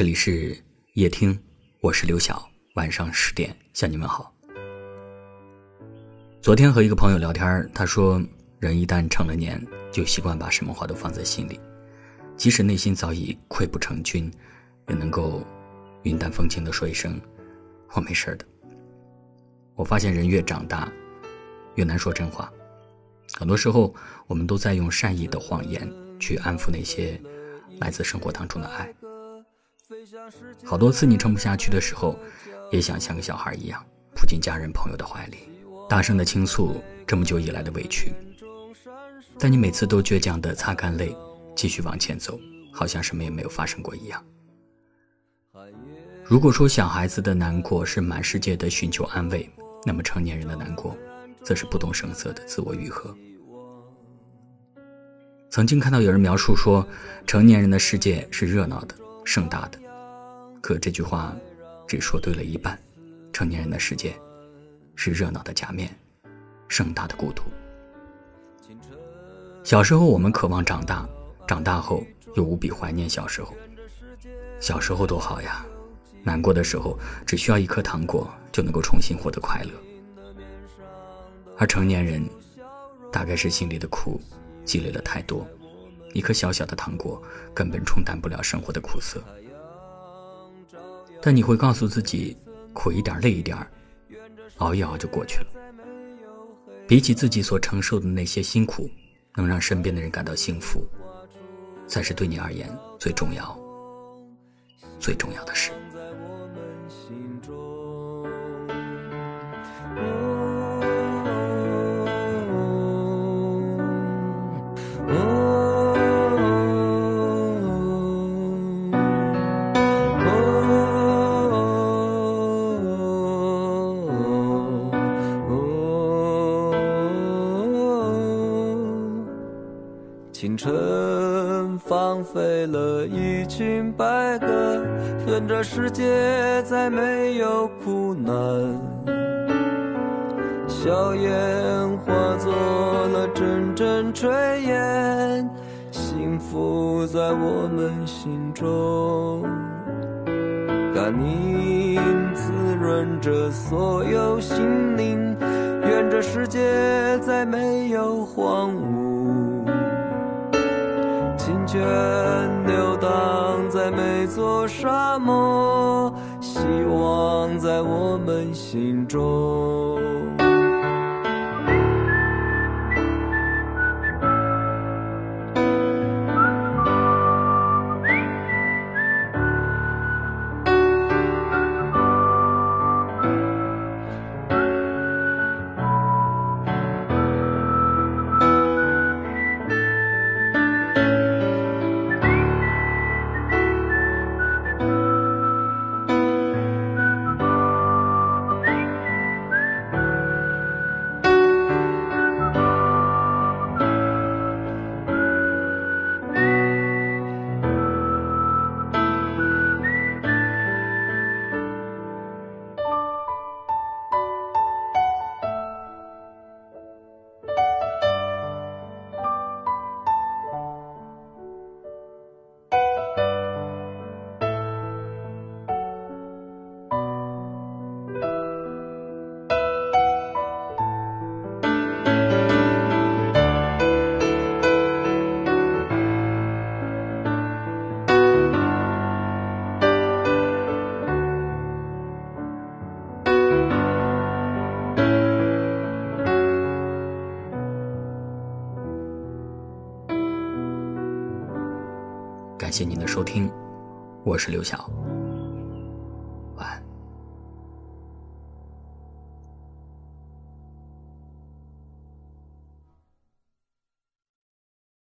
这里是夜听，我是刘晓。晚上十点向你们好。昨天和一个朋友聊天，他说，人一旦成了年，就习惯把什么话都放在心里，即使内心早已溃不成军，也能够云淡风轻的说一声“我没事的”。我发现人越长大，越难说真话。很多时候，我们都在用善意的谎言去安抚那些来自生活当中的爱。好多次你撑不下去的时候，也想像个小孩一样扑进家人朋友的怀里，大声的倾诉这么久以来的委屈。但你每次都倔强的擦干泪，继续往前走，好像什么也没有发生过一样。如果说小孩子的难过是满世界的寻求安慰，那么成年人的难过，则是不动声色的自我愈合。曾经看到有人描述说，成年人的世界是热闹的、盛大的。可这句话，只说对了一半。成年人的世界，是热闹的假面，盛大的孤独。小时候我们渴望长大，长大后又无比怀念小时候。小时候多好呀！难过的时候，只需要一颗糖果就能够重新获得快乐。而成年人，大概是心里的苦积累了太多，一颗小小的糖果根本冲淡不了生活的苦涩。但你会告诉自己，苦一点累一点熬一熬就过去了。比起自己所承受的那些辛苦，能让身边的人感到幸福，才是对你而言最重要、最重要的事。清晨，放飞了一群白鸽，愿这世界再没有苦难。硝烟化作了阵阵炊烟，幸福在我们心中。甘宁滋润着所有心灵，愿这世界再没有荒芜。流荡在每座沙漠，希望在我们心中。感谢您的收听，我是刘晓，